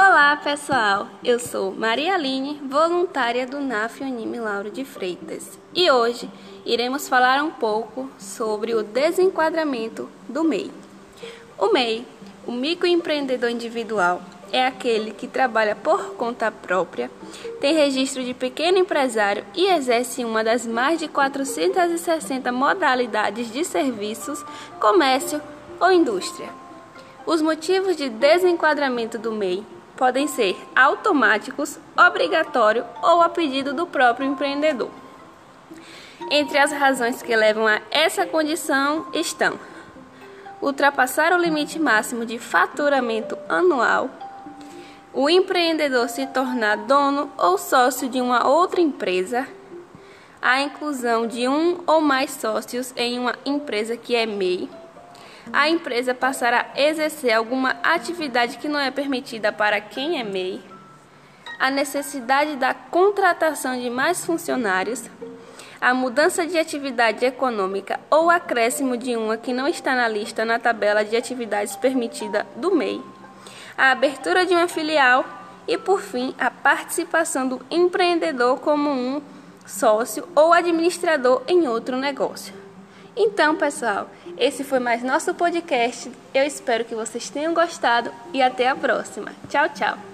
Olá pessoal, eu sou Maria Aline, voluntária do NAF Anime Lauro de Freitas e hoje iremos falar um pouco sobre o desenquadramento do MEI. O MEI, o microempreendedor individual, é aquele que trabalha por conta própria, tem registro de pequeno empresário e exerce uma das mais de 460 modalidades de serviços, comércio ou indústria. Os motivos de desenquadramento do MEI podem ser automáticos, obrigatório ou a pedido do próprio empreendedor. Entre as razões que levam a essa condição estão ultrapassar o limite máximo de faturamento anual, o empreendedor se tornar dono ou sócio de uma outra empresa, a inclusão de um ou mais sócios em uma empresa que é MEI, a empresa passar a exercer alguma atividade que não é permitida para quem é MEI, a necessidade da contratação de mais funcionários, a mudança de atividade econômica ou acréscimo de uma que não está na lista na tabela de atividades permitida do MEI, a abertura de uma filial e, por fim, a participação do empreendedor como um sócio ou administrador em outro negócio. Então, pessoal, esse foi mais nosso podcast. Eu espero que vocês tenham gostado e até a próxima. Tchau, tchau.